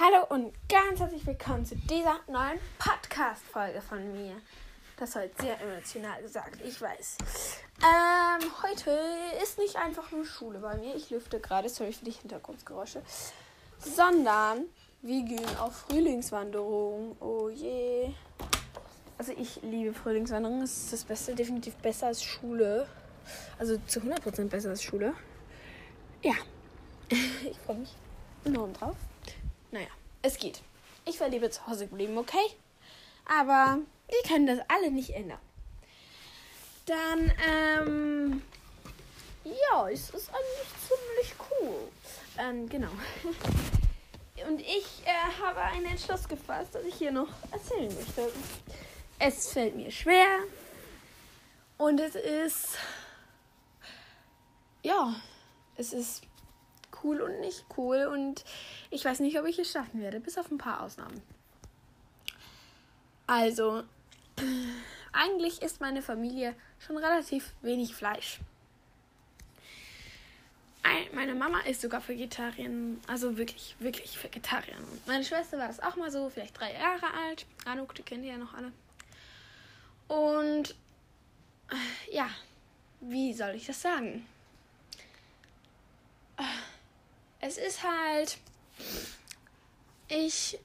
Hallo und ganz herzlich willkommen zu dieser neuen Podcast-Folge von mir. Das war jetzt sehr emotional gesagt, ich weiß. Ähm, heute ist nicht einfach nur Schule bei mir. Ich lüfte gerade, sorry für die Hintergrundgeräusche. Sondern wir gehen auf Frühlingswanderung. Oh je. Also ich liebe Frühlingswanderung. Es ist das Beste, definitiv besser als Schule. Also zu 100% besser als Schule. Ja. Ich freue mich enorm drauf. Naja, es geht. Ich war lieber zu Hause geblieben, okay? Aber wir können das alle nicht ändern. Dann, ähm, ja, es ist eigentlich ziemlich cool. Ähm, genau. Und ich äh, habe einen Entschluss gefasst, dass ich hier noch erzählen möchte. Es fällt mir schwer. Und es ist, ja, es ist cool und nicht cool. Und ich weiß nicht, ob ich es schaffen werde, bis auf ein paar Ausnahmen. Also, eigentlich isst meine Familie schon relativ wenig Fleisch. Meine Mama ist sogar Vegetarierin, also wirklich, wirklich Vegetarierin. Meine Schwester war das auch mal so, vielleicht drei Jahre alt. Anuk, die kennt ihr ja noch alle. Und ja, wie soll ich das sagen? Es ist halt. Ich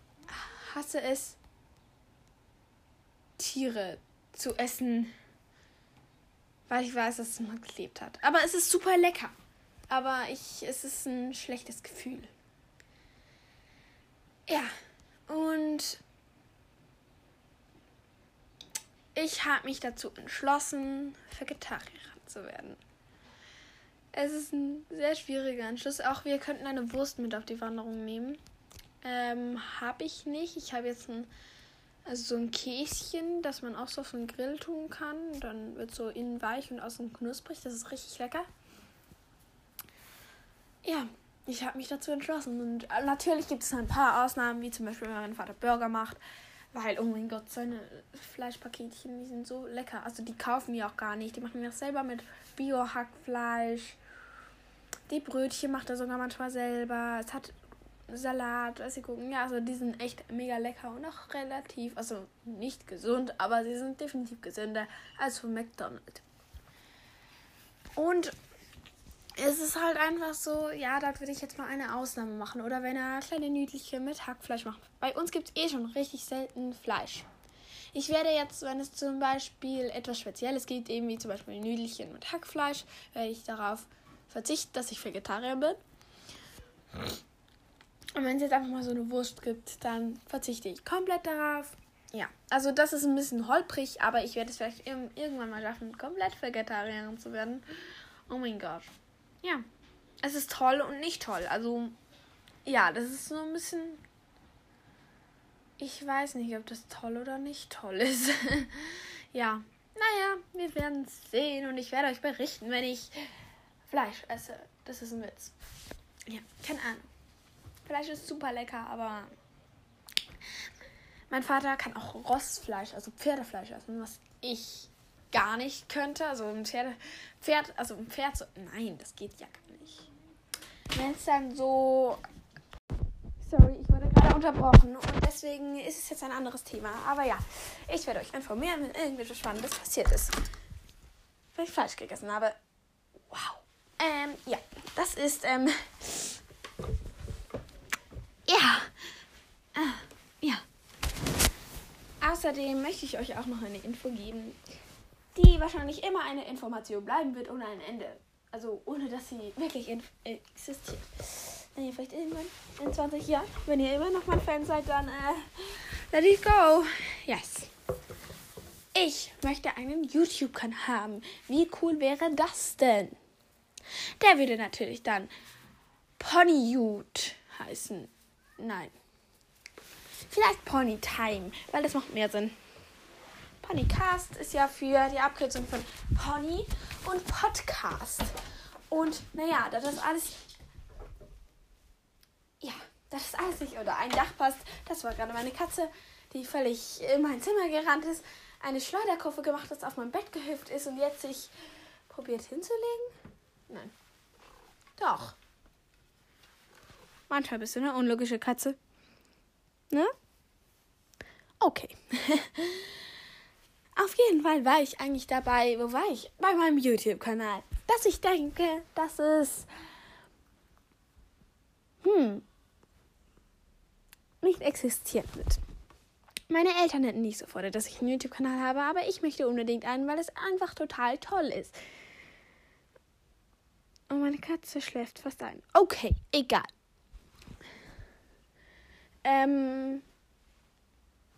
hasse es, Tiere zu essen, weil ich weiß, dass es mal gelebt hat. Aber es ist super lecker. Aber ich, es ist ein schlechtes Gefühl. Ja, und ich habe mich dazu entschlossen, Vegetarierin zu werden. Es ist ein sehr schwieriger Entschluss. Auch wir könnten eine Wurst mit auf die Wanderung nehmen. Ähm, habe ich nicht. Ich habe jetzt ein, also so ein Käschen, das man auch so auf den Grill tun kann. Dann wird so innen weich und außen knusprig. Das ist richtig lecker. Ja, ich habe mich dazu entschlossen. Und äh, natürlich gibt es ein paar Ausnahmen, wie zum Beispiel, wenn mein Vater Burger macht. Weil, oh mein Gott, seine Fleischpaketchen, die sind so lecker. Also die kaufen wir auch gar nicht. Die machen wir auch selber mit Bio-Hackfleisch. Die Brötchen macht er sogar manchmal selber. Es hat Salat, weiß ich gucken. Ja, also die sind echt mega lecker und auch relativ, also nicht gesund, aber sie sind definitiv gesünder als von McDonald's. Und es ist halt einfach so, ja, da würde ich jetzt mal eine Ausnahme machen. Oder wenn er kleine Nüdliche mit Hackfleisch macht. Bei uns gibt es eh schon richtig selten Fleisch. Ich werde jetzt, wenn es zum Beispiel etwas Spezielles gibt, eben wie zum Beispiel Nüdelchen mit Hackfleisch, werde ich darauf verzichten, dass ich Vegetarier bin. Und wenn es jetzt einfach mal so eine Wurst gibt, dann verzichte ich komplett darauf. Ja, also das ist ein bisschen holprig, aber ich werde es vielleicht irgendwann mal schaffen, komplett Vegetarierin zu werden. Oh mein Gott ja, es ist toll und nicht toll. Also, ja, das ist so ein bisschen. Ich weiß nicht, ob das toll oder nicht toll ist. ja, naja, wir werden sehen und ich werde euch berichten, wenn ich Fleisch esse. Das ist ein Witz. Ja, keine Ahnung. Fleisch ist super lecker, aber mein Vater kann auch Rostfleisch, also Pferdefleisch essen, was ich gar nicht könnte. Also ein Pferd, Pferd, also ein Pferd so, nein, das geht ja gar nicht. Wenn es dann so, sorry, ich wurde gerade unterbrochen und deswegen ist es jetzt ein anderes Thema. Aber ja, ich werde euch informieren, wenn irgendwas Spannendes passiert ist. Wenn ich Fleisch gegessen habe. Wow. Ähm, ja, das ist, ähm, ja, äh, ja. Außerdem möchte ich euch auch noch eine Info geben die wahrscheinlich immer eine Information bleiben wird ohne ein Ende. Also ohne dass sie wirklich existiert. Wenn ihr vielleicht irgendwann in 20 Jahren, wenn ihr immer noch mein Fan seid, dann äh, let it go. Yes. Ich möchte einen YouTube-Kanal haben. Wie cool wäre das denn? Der würde natürlich dann Ponyute heißen. Nein. Vielleicht Ponytime, weil das macht mehr Sinn. Ponycast ist ja für die Abkürzung von Pony und Podcast. Und naja, da das alles. Ja, das ist alles nicht unter ein Dach passt. Das war gerade meine Katze, die völlig in mein Zimmer gerannt ist, eine Schleuderkurve gemacht hat, auf mein Bett gehüpft ist und jetzt sich probiert hinzulegen. Nein. Doch. Manchmal bist du eine unlogische Katze. Ne? Okay. Auf jeden Fall war ich eigentlich dabei, wo war ich? Bei meinem YouTube-Kanal. Dass ich denke, dass es hm, nicht existieren wird. Meine Eltern hätten nicht sofort, dass ich einen YouTube-Kanal habe, aber ich möchte unbedingt einen, weil es einfach total toll ist. Meine Katze schläft fast ein. Okay, egal. Ähm,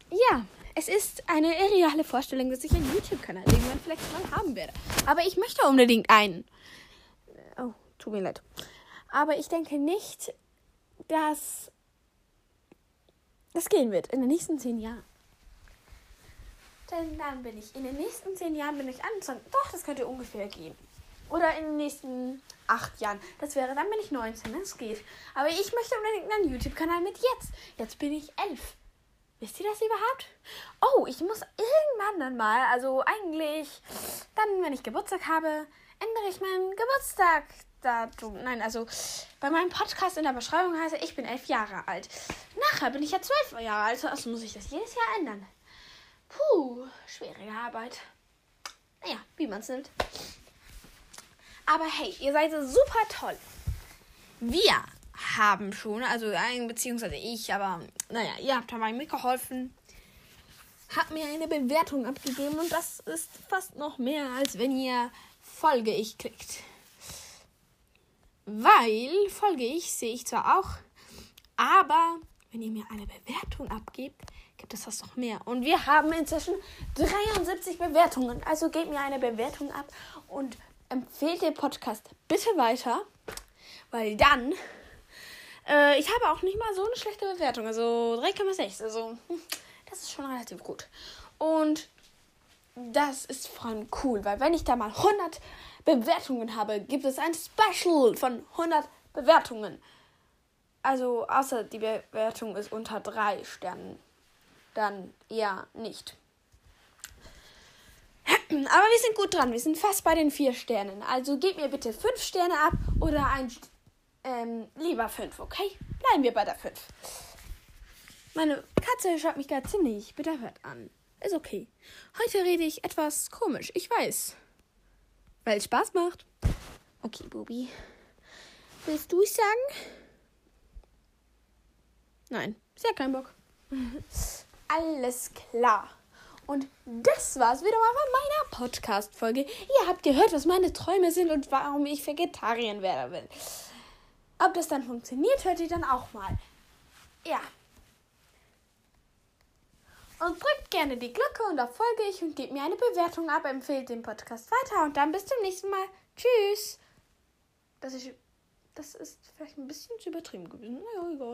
ja, es ist eine irreale Vorstellung, dass ich einen YouTube-Kanal irgendwann vielleicht mal haben werde. Aber ich möchte unbedingt einen. Oh, tut mir leid. Aber ich denke nicht, dass das gehen wird in den nächsten zehn Jahren. Denn dann bin ich, in den nächsten zehn Jahren bin ich 21. Doch, das könnte ungefähr gehen. Oder in den nächsten acht Jahren. Das wäre, dann bin ich 19, das geht. Aber ich möchte unbedingt einen YouTube-Kanal mit jetzt. Jetzt bin ich elf. Wisst ihr das überhaupt? Oh, ich muss irgendwann dann mal, also eigentlich dann, wenn ich Geburtstag habe, ändere ich meinen Geburtstagdatum. Nein, also bei meinem Podcast in der Beschreibung heißt ich bin elf Jahre alt. Nachher bin ich ja zwölf Jahre alt, also muss ich das jedes Jahr ändern. Puh, schwierige Arbeit. Naja, wie man es nimmt. Aber hey, ihr seid super toll. Wir haben schon, also beziehungsweise ich, aber naja, ihr habt dabei mitgeholfen. Habt mir eine Bewertung abgegeben und das ist fast noch mehr, als wenn ihr Folge ich kriegt. Weil Folge ich sehe ich zwar auch, aber wenn ihr mir eine Bewertung abgebt, gibt es das noch mehr. Und wir haben inzwischen 73 Bewertungen. Also gebt mir eine Bewertung ab und empfehlt den Podcast bitte weiter, weil dann äh, ich habe auch nicht mal so eine schlechte Bewertung. Also 3,6. Also, hm, das ist schon relativ gut. Und das ist vor allem cool, weil wenn ich da mal 100 Bewertungen habe, gibt es ein Special von 100 Bewertungen. Also, außer die Bewertung ist unter 3 Sternen. Dann eher nicht. Aber wir sind gut dran. Wir sind fast bei den 4 Sternen. Also gebt mir bitte 5 Sterne ab oder ein ähm, lieber 5, okay? Bleiben wir bei der 5. Meine Katze schaut mich gerade ziemlich bedauert an. Ist okay. Heute rede ich etwas komisch, ich weiß. Weil es Spaß macht. Okay, Bubi. Willst du es sagen? Nein, sehr kein Bock. Alles klar. Und das war's wieder mal von meiner Podcast-Folge. Ihr habt gehört, was meine Träume sind und warum ich Vegetarier werden will. Ob das dann funktioniert, hört ihr dann auch mal. Ja. Und drückt gerne die Glocke und da folge ich und gebt mir eine Bewertung ab, empfehlt den Podcast weiter und dann bis zum nächsten Mal. Tschüss. Das ist, das ist vielleicht ein bisschen zu übertrieben gewesen. Naja, egal.